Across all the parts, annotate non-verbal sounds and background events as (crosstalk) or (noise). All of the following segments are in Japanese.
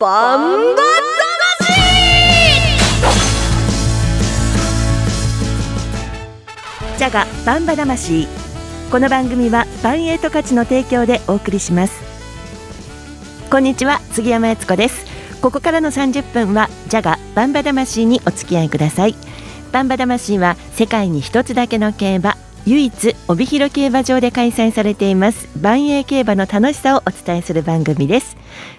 バンバジャガバンバ魂。この番組はバンエイト価値の提供でお送りします。こんにちは杉山悦子です。ここからの30分はジャガバンバ魂にお付き合いください。バンバ魂は世界に一つだけの競馬唯一帯広競馬場で開催されています。万栄競馬の楽しさをお伝えする番組です。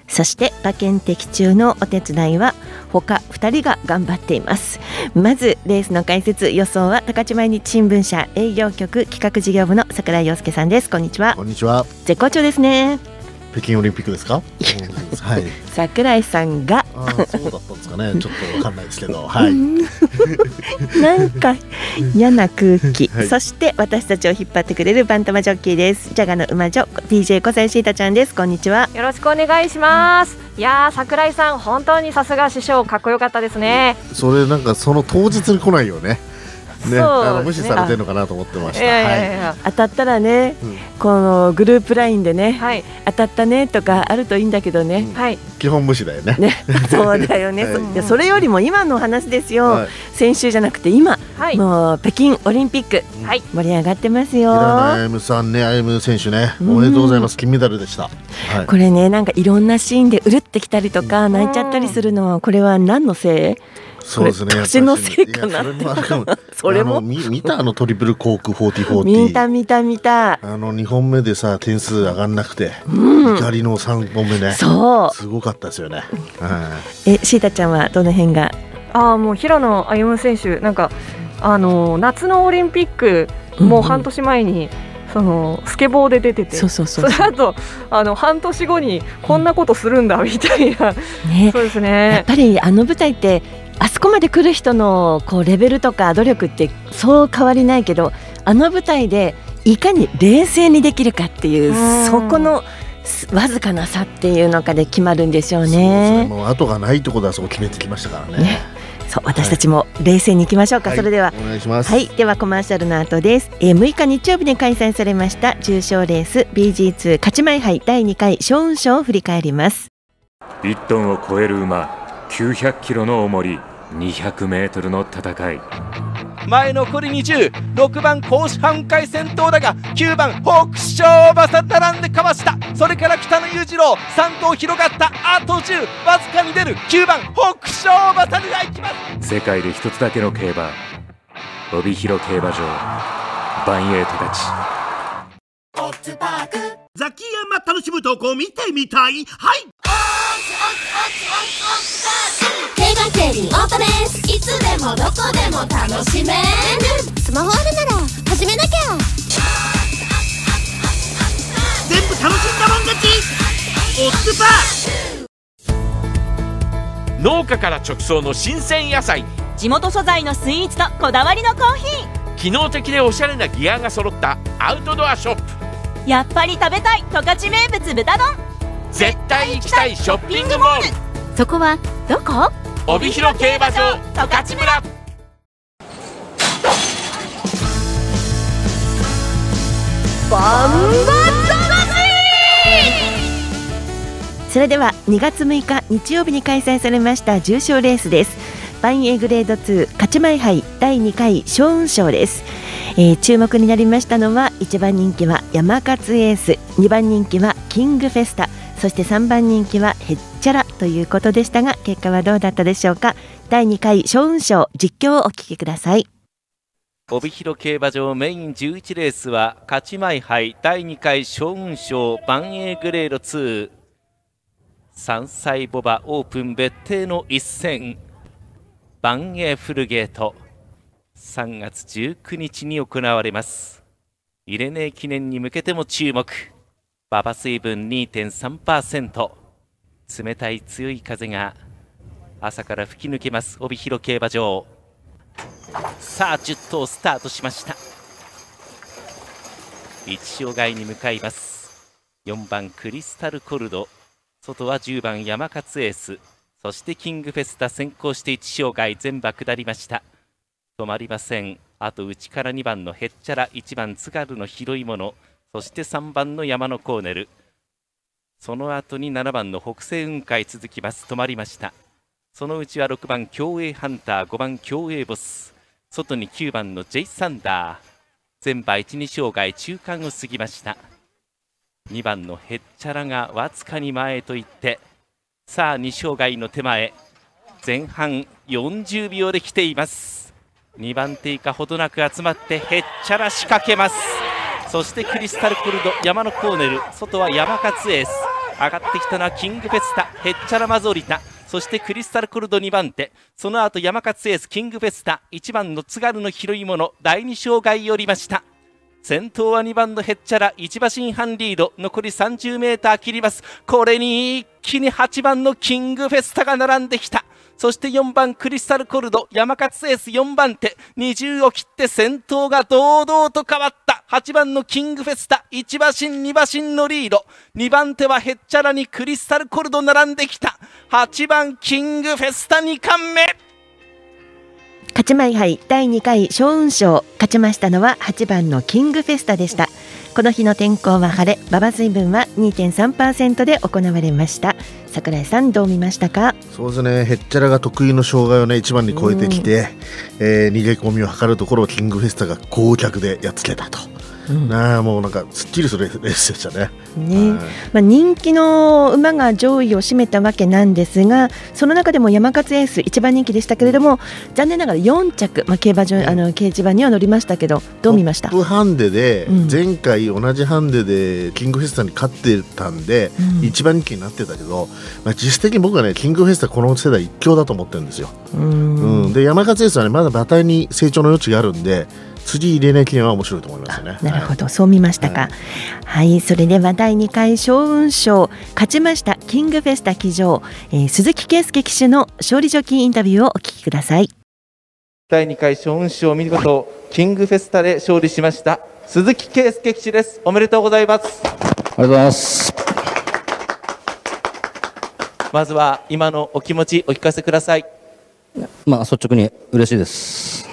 そして馬券的中のお手伝いは他2人が頑張っています。まずレースの解説予想は高知毎日新聞社営業局企画事業部の櫻井陽介さんです。こんにちは。こんにちは。絶好調ですね北京オリンピックですか？はい。櫻井さんがそうだったんですかね。(laughs) ちょっとわかんないですけど。はい。(laughs) なんか嫌な空気、はいそして私たちを引っ張ってくれるバンタマジョッキーですジャガの馬女 DJ 小西シータちゃんですこんにちはよろしくお願いします。いやー桜井さん本当にさすが師匠かっこよかったですね。それなんかその当日に来ないよね。ね、あの無視されてるのかなと思ってました。当たったらね、うんこのグループラインでね、はい当たったねとかあるといいんだけどね、はい。い。基本無視だよね。ねそうだよね、(laughs) はいそれよりも今の話ですよ、はい。先週じゃなくて今、はい。もう北京オリンピックはい。盛り上がってますよ平野歩夢さんね、歩夢選手ね、おうんめでとうございます。金メダルでした。はい。これねなんかいろんなシーンでうるってきたりとか泣いちゃったりするのはこれは何のせい？そうですね。年のせいかなそれも見 (laughs) 見たあのトリプルコ (laughs) ーク4040。見た見た見た。あの2本目でさ点数上がんなくて、うん。怒りの3本目ね。そう。すごかったですよね、はえシータちゃんはどの辺が？ああもう平野歩夢選手なんかあのー夏のオリンピックもう半年前に、そのスケボーで出てて。そうそうそうその後あの半年後にこんなことするんだみたいな、ね。そうですやっね。ぱりあの舞台ってあそこまで来る人のこうレベルとか努力ってそう変わりないけどあの舞台でいかに冷静にできるかっていううん。そこのすわずかな差っていうのかで決まるんでしょうね。ね。もう後がないところであそこ決めてきましたからね。ね。そう私たちも冷静にいきましょうか、はい。それでは。お願いします。はい、ではコマーシャルの後です。えー、6日日曜日に開催されました重賞レース BG2 勝ち前杯第2回勝運賞を振り返ります。1トンを超える馬900キロの重り200メートルの戦い。前残り206番甲子半回戦闘だが9番北勝馬さ並んでかわした。それから北野裕次郎3頭広がったあと10わずかに出る。9番北勝馬さが行きます。世界で一つだけの競馬帯広競馬場バンエイトたちザキヤマ楽しむ投稿見てみたい？はい競馬競輪オートレース。いつでもどこでも楽しめる。スマホあるなら始めなきゃ。全部楽しんだもん勝ち。オッズパー農家から直送の新鮮野菜。地元素材のスイーツとこだわりのコーヒ機能的でおしゃれなギアが揃ったアウトドアショップ。ーやっぱり食べたい。十勝名物豚丼絶対行きたいショッピングモール。そこはどこ？帯広競馬場十勝村。バンそれでは2月6日日曜日に開催されました重賞レースです。バンエグレード2勝ち前杯第2回勝運賞です、えー注目になりましたのは1番人気は山勝エース2番人気はキングフェスタそして3番人気はヘッチャラということでしたが結果はどうだったでしょうか？第2回勝運賞実況をお聞きください。帯広競馬場メイン11レースは勝ち前杯。第2回勝運賞万栄グレード2 3歳ボバオープン別邸の一戦。万栄フルゲート。3月19日に行われます。イレネー記念に向けても注目。馬場水分2.3%冷たい強い風が朝から吹き抜けます。帯広競馬場。さあ10頭スタートしました。一生涯に向かいます。4番クリスタルコルド。外は10番山勝エース。そしてキングフェスタ先行して一生涯全馬下りました。止まりません。あと内から2番のヘッチャラ1番津軽の広いものそして3番の山のコーネル。その後に7番の北西雲海続きます。止まりました。そのうちは6番競泳ハンター5番競泳ボス。外に9番のジェイサンダー。全馬1、2障害中間を過ぎました。2番のヘッチャラがわずかに前へと行って。さあ2障害の手前。前半40秒で来ています。2番手以下ほどなく集まってヘッチャラ仕掛けます。そしてクリスタルコルド山のコーネル外は山勝エース。上がってきたのはキングフェスタヘッチャラマゾリタ。そしてクリスタルコルド2番手。その後山勝エースキングフェスタ。1番の津軽の拾い物第2障害寄りました。先頭は2番のヘッチャラ1馬身半リード。残り 30m 切ります。これに一気に8番のキングフェスタが並んできた。そして4番クリスタルコルド山勝エース4番手。20を切って先頭が堂々と変わった。8番のキングフェスタ1馬身2馬身のリード。2番手はヘッチャラにクリスタルコルド並んできた。8番キングフェスタ2冠目。勝ち前杯第2回小雲賞。勝ちましたのは8番のキングフェスタでした。この日の天候は晴れ。馬場水分は2.3%で行われました。桜井さんどう見ましたか？そうですね。ヘッチャラが得意の障害をね一番に超えてきて、えー逃げ込みを図るところをキングフェスタが豪脚でやっつけたと、なあもうなんかすっきりするレースでしたね。ね。はい。まあ、人気の馬が上位を占めたわけなんですがその中でも山勝エース一番人気でしたけれども残念ながら4着、まあ、競馬場あの掲示板には乗りましたけどどう見ました？トップハンデで、うん。前回同じハンデでキングフェスタに勝ってたんで、うん。一番人気になってたけど、まあ、実質的に僕はねキングフェスタこの世代一強だと思ってるんですよ、うん。うん。で山勝エースはねまだ馬体に成長の余地があるんで次入れない記念は面白いと思いますよねなるほど、そう見ましたか。はい、それでは第2回小雲賞勝ちましたキングフェスタ騎乗、えー鈴木圭介騎手の勝利ジョッキーインタビューをお聞きください。第2回小雲賞見事キングフェスタで勝利しました鈴木圭介騎手ですおめでとうございますありがとうございます。まずは今のお気持ちお聞かせくださいまあ、率直に嬉しいです。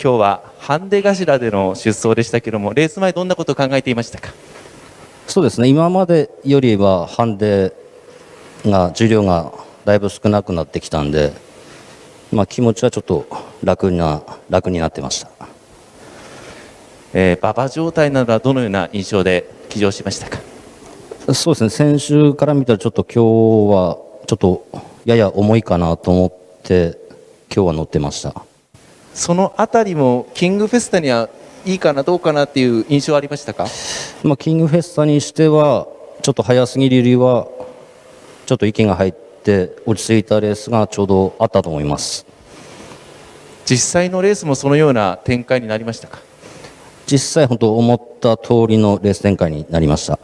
今日はハンデ頭での出走でしたけどもレース前どんなことを考えていましたか？そうですね、今までよりはハンデが、重量がだいぶ少なくなってきたんで、まあ、気持ちはちょっと楽な楽になってました。えー馬場状態などはどのような印象で騎乗しましたか？そうですね、先週から見たらちょっと今日はちょっとやや重いかなと思って、今日は乗ってました。そのあたりもキングフェスタにはいいかなどうかなっていう印象はありましたか？まあ、キングフェスタにしては、ちょっと早すぎるよりは、ちょっと息が入って、落ち着いたレースがちょうどあったと思います。実際のレースもそのような展開になりましたか？実際、本当思った通りのレース展開になりました。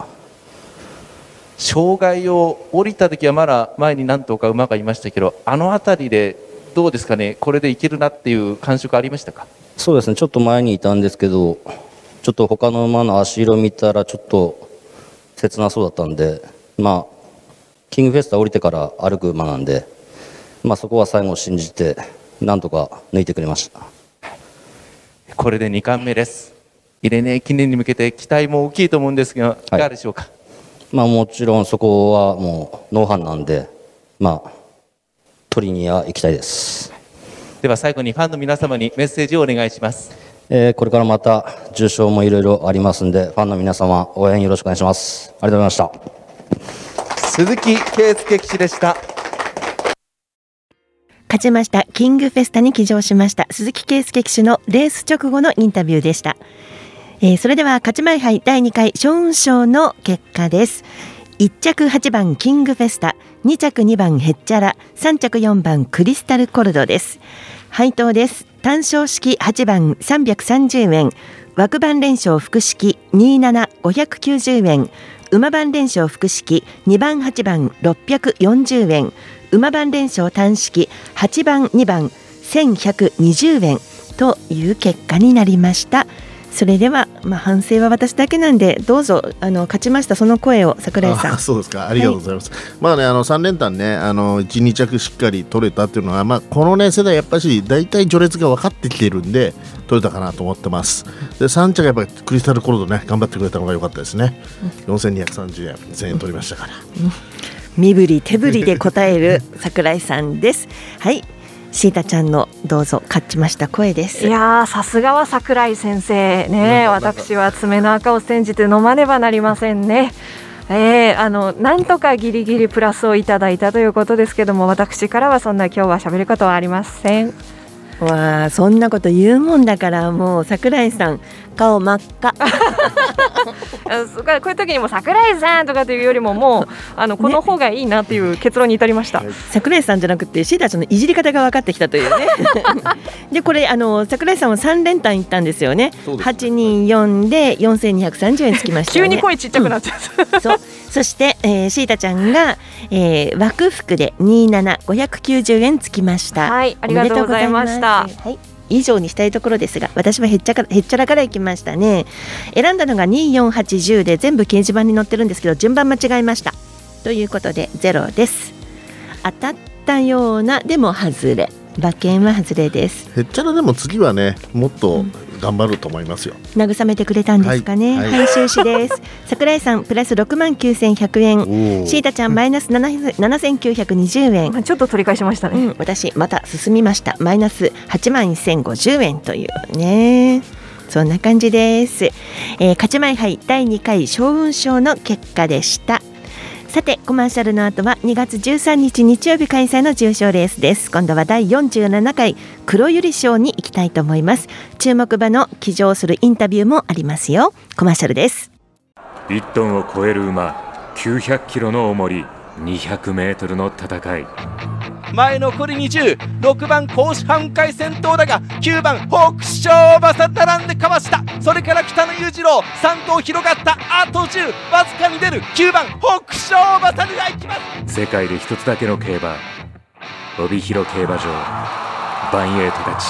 障害を降りた時はまだ前に何頭か馬がいましたけどあの辺りでどうですかね？これでいけるなっていう感触ありましたか？そうですね、ちょっと前にいたんですけど、ちょっと他の馬の足色見たら、ちょっと切なそうだったんで、まあ、キングフェスタ降りてから歩く馬なんで、まあ、そこは最後信じて、なんとか抜いてくれました。これで2冠目です。イレネ記念に向けて期待も大きいと思うんですが、い、かがでしょうか？まあ、もちろんそこはもう、ノーハンなんで、まあ、取りには行きたいです。では最後にファンの皆様にメッセージをお願いしますえーこれからまた重賞もいろいろありますんで、ファンの皆様、応援よろしくお願いします。ありがとうございました。鈴木圭介騎手でした勝ちましたキングフェスタに騎乗しました鈴木圭介騎手のレース直後のインタビューでした、えーそれでは勝ち前杯第2回ショーン賞の結果です1着8番キングフェスタ2着2番ヘッチャラ3着4番クリスタルコルドです。配当です。単勝式8番330円枠番連勝複式27590円馬番連勝複式2番8番640円馬番連勝単式8番2番1120円という結果になりました。それでは、まあ、反省は私だけなんでどうぞあの勝ちましたその声を桜井さん。そうですか。ありがとうございます、はい、まあねあの3連単ねあの12着しっかり取れたっていうのは、まあ、このね世代やっぱし大体序列が分かってきているんで取れたかなと思ってます。で3着やっぱりクリスタルコールドね頑張ってくれたのが良かったですね、うん、4230円1000円取りましたから、うん。身振り手振りで答える桜井さんです。はいシータちゃんのどうぞ勝ちました声です。いやさすがは桜井先生。ね私は爪の赤を煎じて飲まねばなりませんね。えー、あのなんとかギリギリプラスをいただいたということですけども私からはそんな今日は喋ることはありません。わあそんなこと言うもんだからもう桜井さん顔真っ赤。こういう時にも桜井さんとかというよりももうあのこの方がいいなっていう結論に至りました、ね、桜井さんじゃなくてシータちゃんのいじり方が分かってきたというね。(laughs) でこれあの桜井さんは3連単いったんですよね。八人四で四千二百三十円つきました、ね、急に声ちっちゃくなっちゃう、うん、そう。そして、えー、シータちゃんが、えー、枠服で二七五百九十円つきました。はいありがとうございました。はい以上にしたいところですが私はへっちゃかへっちゃらからいきましたね。選んだのが24810で全部掲示板に載ってるんですけど順番間違えました。ということでゼロです。当たったようなでも外れ。馬券は外れです。へっちゃらでも次はねもっと頑張ると思いますよ、うん、慰めてくれたんですかね、はい、はい、収支です。(laughs) 桜井さんプラス六万九千百円。シータちゃんマイナス七千九百二十円。ちょっと取り返しましたね、うん、私また進みました。マイナス八万一千五十円というね。そんな感じです、えー、勝ち前杯第2回将軍賞の結果でしたさてコマーシャルの後は2月13日日曜日開催の重賞レースです。今度は第47回黒百合賞に行きたいと思います。注目馬の騎乗するインタビューもありますよ。コマーシャルです。1トンを超える馬900キロの重り200メートルの戦い。前残り206番甲子半回戦闘だが9番北勝馬さ並んでかわした。それから北野裕次郎3頭広がったあと10わずかに出る9番北勝馬さがいきます。世界で一つだけの競馬帯広競馬場バンエイトたち。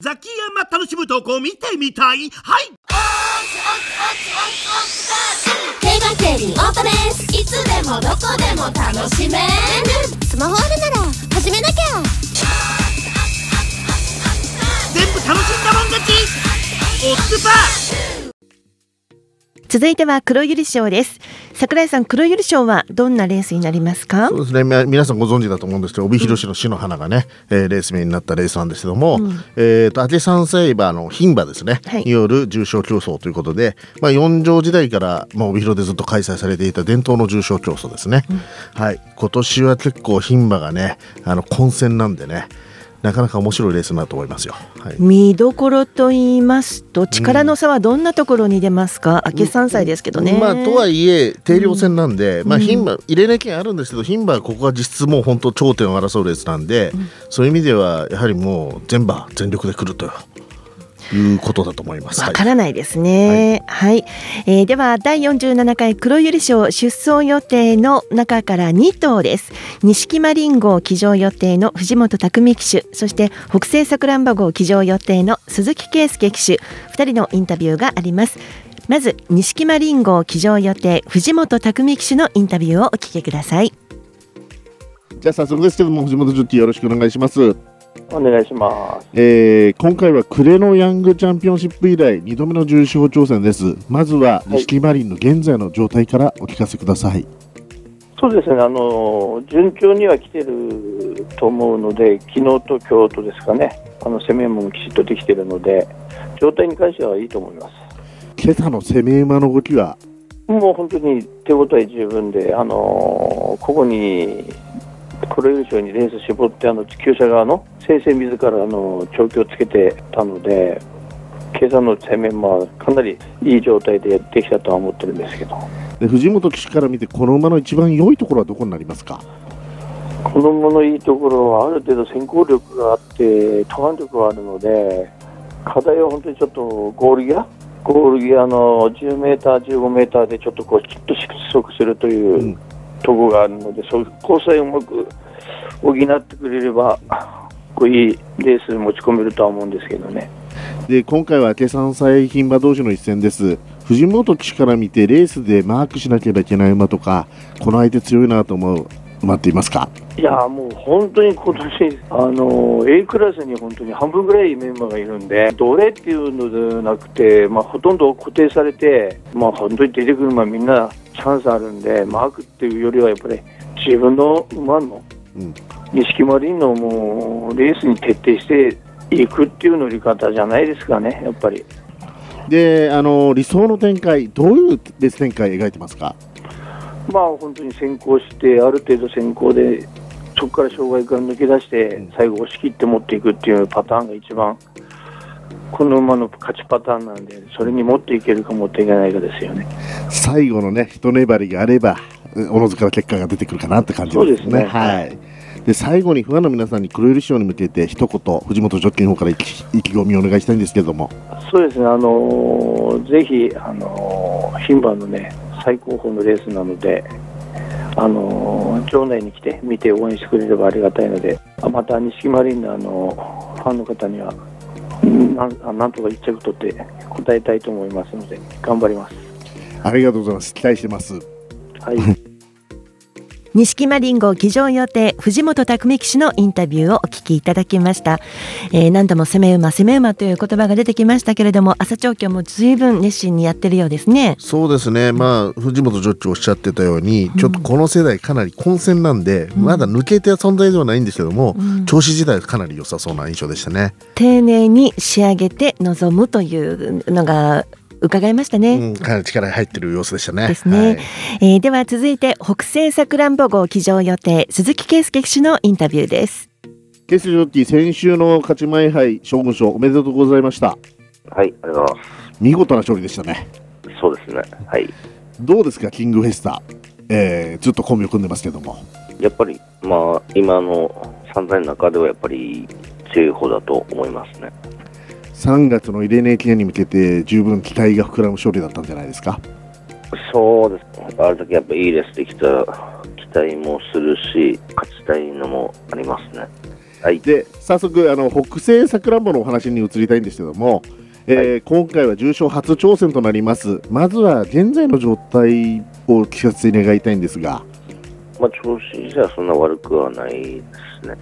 ザキヤマ楽しむ投稿見てみたい？はい競馬競輪オートレース。いつでもどこでも楽しめる。スマホあるなら始めなきゃ。全部楽しんだもん勝ち。オッズパー続いては黒百合賞です桜井さん黒百合賞はどんなレースになりますか？そうですね。皆さんご存知だと思うんですけど帯広市の市の花がね、うん、えー、レース名になったレースなんですけども、うん、えっ、ー、と明山サイバーの牝馬ですね、はい、による重賞競争ということでまあ四条時代から、まあ、帯広でずっと開催されていた伝統の重賞競争ですね、うん、はい。今年は結構牝馬がねあの混戦なんでねなかなか面白いレースになると思いますよ、はい、見どころと言いますと力の差はどんなところに出ますか、うん、明3歳ですけどね、まあ、とはいえ定量戦なんで、うん、まあ牝馬入れなきゃあるんですけど牝馬はここは実質もう本当頂点を争うレースなんで、うん、そういう意味ではやはりもう全馬全力で来るということだと思います。わからないですね。はい、はい、えー、では第47回黒百合賞出走予定の中から2頭です。錦マリン号騎乗予定の藤本匠騎手、そして北西さくらんば号騎乗予定の鈴木圭介騎手、2人のインタビューがあります。まず錦マリン号騎乗予定藤本匠騎手のインタビューをお聞きください。じゃあ早速ですけども藤本ジョッキーよろしくお願いします。お願いします、えー、今回は暮れのヤングチャンピオンシップ以来2度目の重賞挑戦です。まずは錦マリンの現在の状態からお聞かせください、はい、そうですね。あの順調には来てると思うので昨日と今日とですかね。あの攻めもきちっとできているので状態に関してはいいと思います。今朝の攻め馬の動きは？もう本当に手応え十分で、あのここに黒優勝にレース絞ってあの厩舎側の先生自らあの調教をつけてたので今朝の攻めもかなりいい状態でできたとは思ってるんですけど。で藤本騎手から見てこの馬の一番良いところはどこになりますか？この馬のいいところはある程度先行力があってトガ力があるので課題は本当にちょっとゴールギアゴールギアの10メーター、15メーターでちょっとこうきっと失速するという、うんとこがあるので、そういう交際をうまく補ってくれれば、こういいレース持ち込めるとは思うんですけどね。で今回は明3歳牝馬同士の一戦です藤本騎手から見てレースでマークしなければいけない馬とかこの相手強いなと思う馬っていますか？いやもう本当に今年あの A クラスに本当に半分ぐらいメンバーがいるんでどれっていうのではなくて、まあ、ほとんど固定されて、まあ、本当に出てくる馬みんなチャンスあるんでマークっていうよりはやっぱり自分の馬の錦丸のもうレースに徹底していくっていう乗り方じゃないですかねやっぱり。であの理想の展開どういうレース展開描いてますか？まあ本当に先行してある程度先行でそこから障害から抜け出して最後押し切って持っていくっていうパターンが一番この馬の勝ちパターンなんでそれに持っていけるか持っていけないかですよね。最後のね一粘りがあればおのずから結果が出てくるかなって感じですね。すね。はい。で最後にファンの皆さんに黒百合賞に向けて一言藤本ジョッキーの方から意気込みをお願いしたいんですけれども。そうですね、あのーぜひ、あのー、牝馬のね、最高峰のレースなので、あのー場内に来て見て応援してくれればありがたいので、あまた錦マリンの、あのーファンの方には、うんなんあなんとか一着取って答えたいと思いますので、頑張ります。ありがとうございます。期待してます。はい錦マリン号騎乗予定藤本匠騎手のインタビューをお聞きいただきました、えー何度も攻め馬攻め馬という言葉が出てきましたけれども朝調教も随分熱心にやってるようですね。そうですね、まあ、藤本ジョッジおっしゃってたように、ちょっとこの世代、かなり混戦なんで、まだ抜けてる存在ではないんですけども、調子自体はかなり良さそうな印象でしたね。丁寧に仕上げて臨むというのが伺いましたね、うん、かなり力が入ってる様子でしたね。ですね、はいえーでは続いて北西さくらんぼ号騎乗予定鈴木圭介騎手のインタビューですケースジョッキー、先週の勝ち前杯将軍賞、おめでとうございました。はい、ありがとうございま見事な勝利でしたね。す。そうですね。はい。どうですか、キングフェスタ、えーずっとコンビを組んでますけども。やっぱり、まあ、今の散々の中ではやっぱり強い方だと思いますね。3月のイレネー記念に向けて十分期待が膨らむ勝利だったんじゃないですか？そうです。ある時やっぱいいレースできたら期待もするし、勝ちたいのもありますね。はい。で早速あの北西さくらんぼのお話に移りたいんですけども、えー今回は重賞初挑戦となりますまずは現在の状態を聞かせて願いたいんですがまあ、調子じゃそんな悪くはないですね。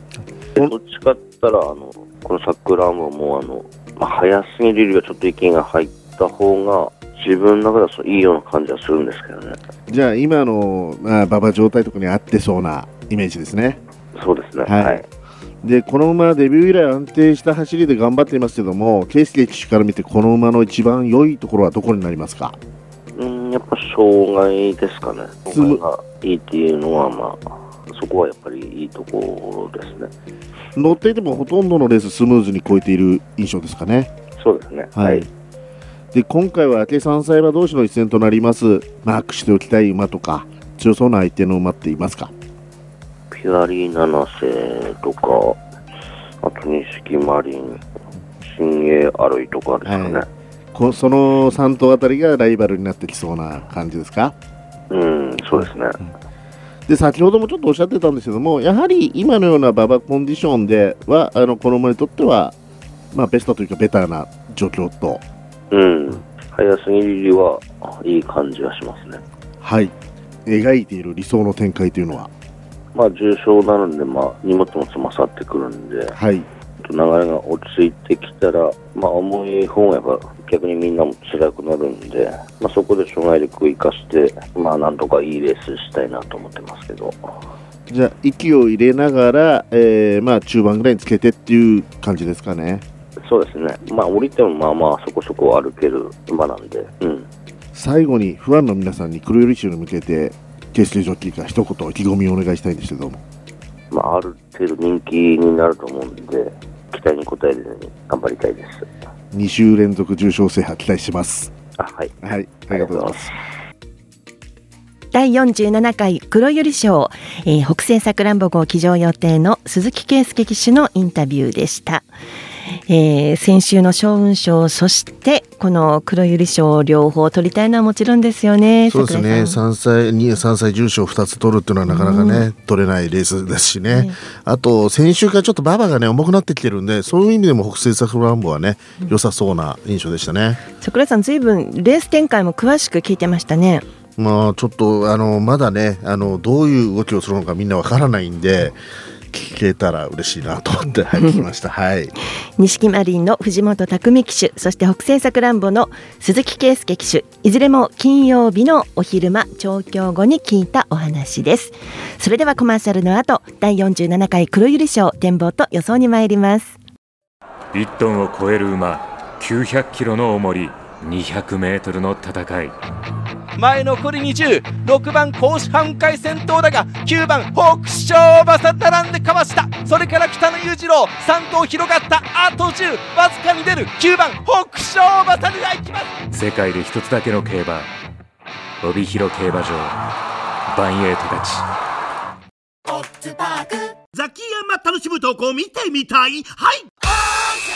でどっちかったら、あの、この桜ももうあの、まあ、早すぎるよりはちょっと息が入った方が、自分の中ではそういいような感じはするんですけどね。じゃあ今の、まあ、馬場状態とかに合ってそうなイメージですね。そうですね。はいはい。でこの馬デビュー以来安定した走りで頑張っていますけども圭介騎手から見てこの馬の一番良いところはどこになりますか？うん、やっぱ障害ですかね。障害がいいっていうのは、まあ、そこはやっぱりいいところですね。乗っていてもほとんどのレーススムーズに超えている印象ですかね。そうですね。はい。で今回は明け3歳馬同士の一戦となります、マークしておきたい馬とか強そうな相手の馬っていますか？ピュアリー七世とか、あと錦マリン、新鋭アロイとかですかね。こその3頭あたりがライバルになってきそうな感じですか？うん、そうですね。で先ほどもちょっとおっしゃってたんですけどもやはり今のような馬場コンディションではあのこの馬にとっては、まあ、ベストというかベターな状況と。うん。早すぎりはいい感じはしますね。はい。描いている理想の展開というのは。まあ、重症なので、まあ、荷物もつまさってくるんで、はい流れが落ち着いてきたら、まあ、重い方がやっぱ逆にみんなも辛くなるんで、まあ、そこで障害力を生かして、まあ、なんとかいいレースしたいなと思ってますけど、じゃあ息を入れながら、えーまあ、中盤ぐらいにつけてっていう感じですかね。そうですね、まあ、降りてもまあまあそこそこ歩ける馬なんで、うん、最後にファンの皆さんに黒百合賞に向けてケースケジョッキーから一言意気込みをお願いしたいんですけども。まあ、ある程度人気になると思うんで、期待に応えるように頑張りたいです。2週連続重賞制覇期待します。あはい、はい、ありがとうございます。第47回黒百合賞、えー北西さくらんぼ号騎乗予定の鈴木圭介騎手のインタビューでした、えー、先週の将軍賞そしてこの黒百合賞両方取りたいのはもちろんですよねそうですね。3歳に3歳重賞2つ取るっていうのはなかなかね、うん、取れないレースですしね、あと先週からちょっと馬場がね重くなってきてるんでそういう意味でも北西サクランボはね、うん、良さそうな印象でしたね。桜井さんずいぶんレース展開も詳しく聞いてましたね。まあちょっとあのまだねあのどういう動きをするのかみんなわからないんで聞けたら嬉しいなと思って入ってきました。(laughs) はい。錦マリンの藤本匠騎手、そして北西さくらんぼの鈴木圭介騎手、いずれも金曜日のお昼間調教後に聞いたお話です。それではコマーシャルの後、第47回黒百合賞展望と予想に参ります。1トンを超える馬、900キロの重り。200メートルの戦い前残り206番甲子半回戦闘だが9番北勝馬さ並んでかわした。それから北野裕次郎3頭広がった。あと10わずかに出る。9番北勝馬さがいきます。世界で一つだけの競馬。帯広競馬場。バンエイトたち。ザキヤマ楽しむとこ見てみたい。はい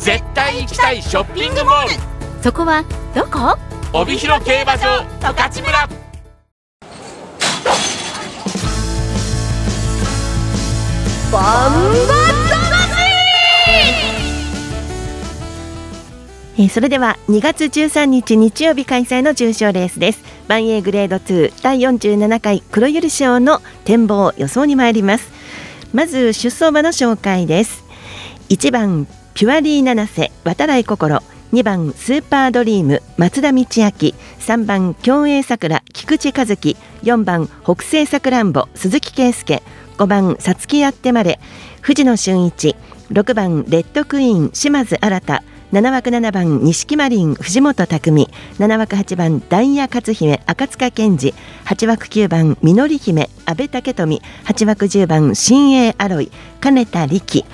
絶対行きたいショッピングモール。そこはどこ？帯広競馬場十勝村。バンバえー、それでは2月13日日曜日開催の重賞レースです。バンエーグレード2第47回黒百合賞の展望予想に参ります。まず出走馬の紹介です。1番ピュアリー七瀬渡来心。2番スーパードリーム松田道明。3番競泳桜菊池和樹。4番北西さくらんぼ鈴木圭介。5番さつきやってまれ藤野俊一。6番レッドクイーン島津新7枠7番錦マリン藤本匠。7枠8番ダイヤ勝姫赤塚健二。8枠9番みのり姫阿部武富。8枠10番新鋭アロイ金田力。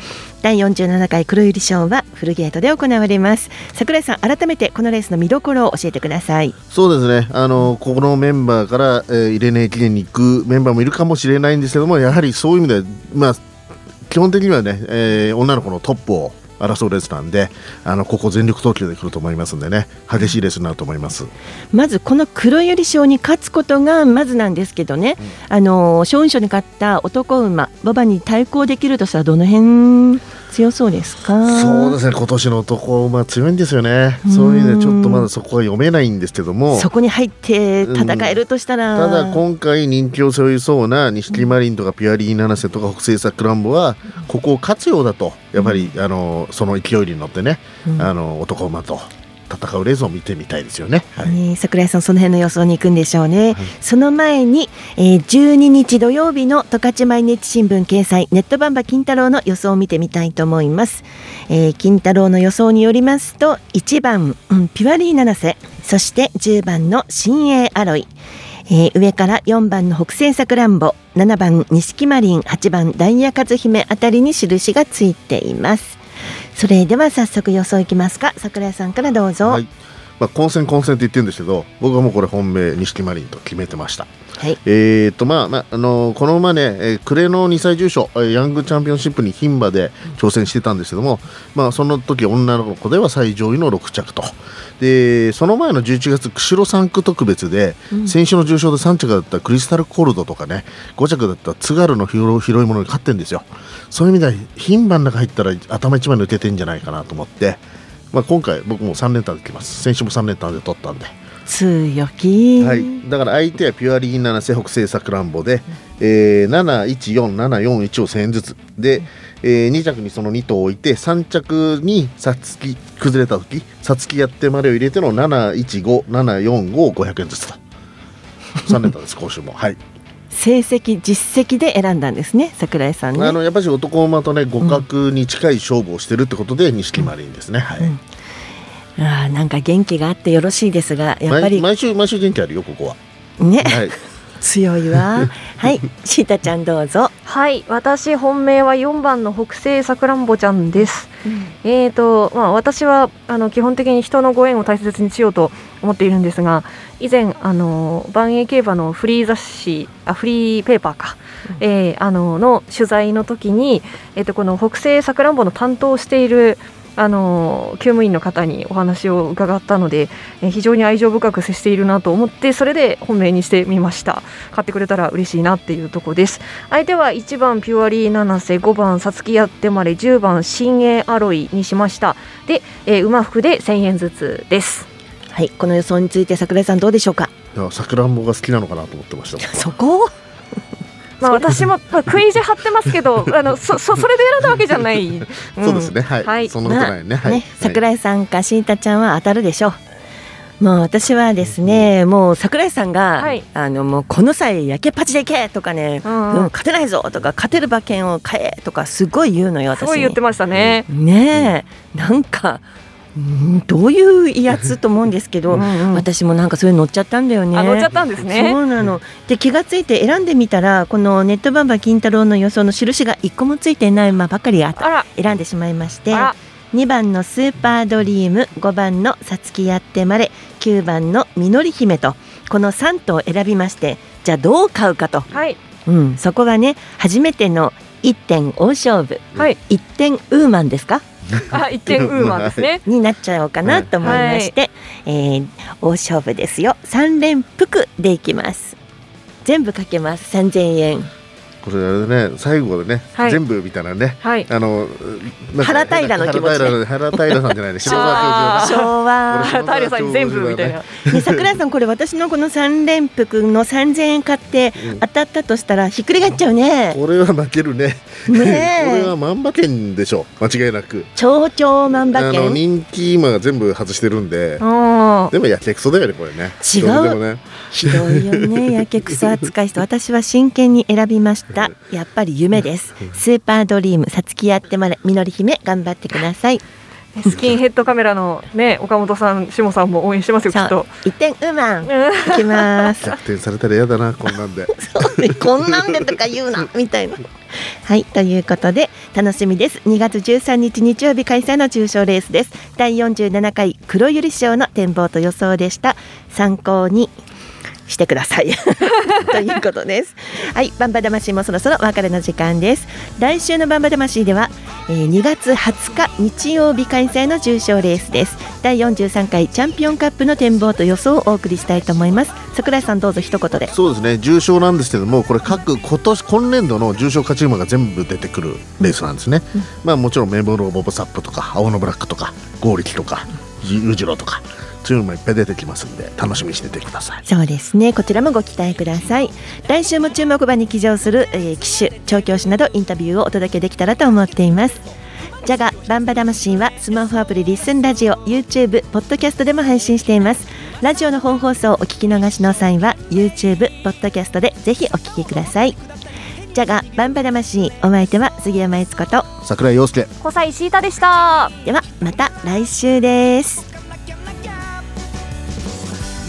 第47回黒百合賞はフルゲートで行われます。櫻井さん改めてこのレースの見どころを教えてください。そうですね。あのここのメンバーから、えー、入れねえ記念に行くメンバーもいるかもしれないんですけどもやはりそういう意味でまあ基本的にはね、えー、女の子のトップを争うレースなんであのここ全力投球でくると思いますんでね激しいレースになると思います。まずこの黒百合賞に勝つことがまずなんですけどね、うん、あの賞運賞に勝った男馬馬場に対抗できるとしたらどの辺？強そうですか？そうですね。今年の男馬強いんですよね。そういう意味でちょっとまだそこは読めないんですけども。そこに入って戦えるとしたら、うん、ただ今回人気を背負いそうな錦マリンとかピアリー七瀬とか北西サクランボはここを勝つようだとやっぱり、あのその勢いに乗ってね、あの男馬と戦うレースを見てみたいですよね、はい、えー、桜井さんその辺の予想に行くんでしょうね、はい、その前に、えー、12日土曜日の十勝毎日新聞掲載ネットバンバ金太郎の予想を見てみたいと思います、えー、金太郎の予想によりますと1番、うん、ピュアリー七瀬そして10番の新鋭アロイ。えー、上から4番の北西さくらんぼ7番錦マリン8番ダイヤ和姫あたりに印がついていますそれでは早速予想いきますか。桜井さんからどうぞ、はい、まあ、混戦混戦って言ってるんですけど僕はもうこれ本命錦マリンと決めてました。はい、えーとまあまああのー、この馬ね、えー、暮れの2歳重賞ヤングチャンピオンシップに牝馬で挑戦してたんですけども、まあ、その時女の子では最上位の6着と。でその前の11月釧路3区特別で、うん、先週の重賞で3着だったクリスタルコールドとかね5着だった津軽の広いものに勝ってるんですよ。そういう意味では牝馬の中入ったら頭一枚抜けてんじゃないかなと思って、まあ、今回僕も3連単できます。先週も3連単で取ったんで。強気、はい、だから相手はピュアリー七瀬北西さくらんぼで、えー、714741を1000円ずつ。で、えー、2着にその2頭置いて3着にさつき崩れた時さつきやってまでを入れての715745を500円ずつと。3連単です今週も。はい成績実績で選んだんですね桜井さんねあのやっぱり男馬とね互角に近い勝負をしてるってことで錦マリンですね、はい、うん。あなんか元気があってよろしいですがやっぱり。毎週毎週元気あるよここは。ね、はい強いわ。(laughs) はい。シータちゃんどうぞ。はい。私本命は4番の北西さくらんぼちゃんです、えーとまあ、私はあの基本的に人のご縁を大切にしようと思っているんですが以前あの万栄競馬のフリー雑誌あフリーペーパーか、えーあのの取材の時に、えー、とこの北西さくらんぼの担当をしているあの厩務員の方にお話を伺ったので、えー非常に愛情深く接しているなと思ってそれで本命にしてみました。買ってくれたら嬉しいなっていうところです。相手は1番ピュアリー七瀬5番さつきやってまれ10番新鋭アロイにしました。で、えー馬服で1000円ずつです。はいこの予想について桜井さんどうでしょうか？いやさくらんぼが好きなのかなと思ってましたそこ？まあ私もまあ食い意地張ってますけど (laughs) あのそそそれで選んだわけじゃない、ん (laughs) そうですね。はい、はい。そんなことないね、はい。ね、桜井さんかシータちゃんは当たるでしょう。もう私はですね、もう桜井さんが、あのもうこの際焼けっぱちでいけとかね、うんうん。勝てないぞとか勝てる馬券を買えとかすごい言うのよ私。すごい言ってましたね、ねえ、なんか。うんどういうやつと思うんですけど私もなんかそれ乗っちゃったんだよね。あ乗っちゃったんですね。そうなの。で気がついて選んでみたらこのネットバンバ金太郎の予想の印が一個もついていない馬ばかりあた。選んでしまいまして2番のスーパードリーム5番のさつきやってまれ9番のみのり姫とこの3頭選びましてじゃあどう買うかと、はい。うん、そこがね初めての1点大勝負、はい、1点ウーマンですか？あ一点ウーマンですね。(laughs) になっちゃおうかなと思いまして、えー大勝負ですよ。3連複でいきます。全部かけます。3000円これあれだね最後でね、はい。全部みたいなね、はい。あのなんか原平の気持ちね。原平原平さんじゃないね昭和。俺白沢平さんに全部みた。いなね、桜井さんこれ私のこの3連複の3000円買ってうん。当たったとしたらひっくり返っちゃうね。これは負けるね。ねえ。(laughs) これは万馬券でしょ間違いなく。超超万馬あの券人気馬が全部外してるんで。あでもやけくそだよねこれね。違う。ね。ひどいよねやけくそ扱いして。私は真剣に選びましたやっぱり夢です。スーパードリームさつきやってまれみのり姫頑張ってください。スキンヘッドカメラのね岡本さん下さんも応援してますよきっと。一点ウーマンいきます。逆転されたら嫌だなこんなんで。こんなんでとか言うなみたいな。はいということで楽しみです。2月13日日曜日開催の重賞レースです。第47回黒百合賞の展望と予想でした。参考にしてください。(laughs) ということです。はいバンバ魂もそろそろお別れの時間です。来週のバンバ魂では、えー2月20日日曜日開催の重賞レースです。第43回チャンピオンカップの展望と予想をお送りしたいと思います。桜井さんどうぞ一言で。そうですね。重賞なんですけどもこれ各今年今年度の重賞勝ち馬が全部出てくるレースなんですね、まあもちろんメモローボブサップとか青のブラックとかゴーリキとか裕次郎とかそういうのもいっぱい出てきますんで楽しみにしててください。そうですね。こちらもご期待ください。来週も注目馬に騎乗する、えー、騎手調教師などインタビューをお届けできたらと思っています。ジャガバンバ魂はスマホアプリリッスンラジオ YouTube ポッドキャストでも配信しています。ラジオの本放送をお聞き逃しの際は YouTube ポッドキャストでぜひお聞きください。ジャガバンバ魂お相手は杉山悦子と桜井陽介。小西シータでした。ではまた来週です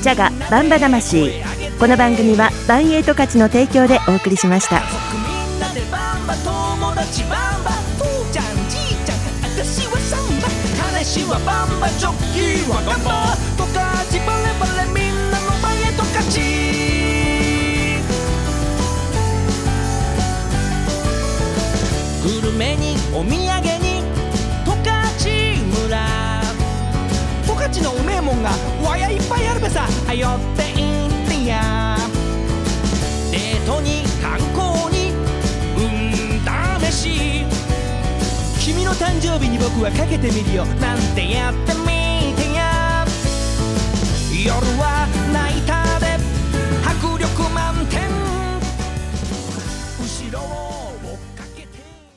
ジャガバンバ魂。この番組はバンエイト価値の提供でお送りしました。私はバ。ンバジョッキーはガンバ。とかちバレバレみんなの前と勝ちグルメにお土産に十勝村。十勝のうめえもんがわやいっぱいあるべさ。はよっていってやデートに観光にうん試し君の誕生日に僕はかけてみるよ。なんてやってみてや。夜は泣いた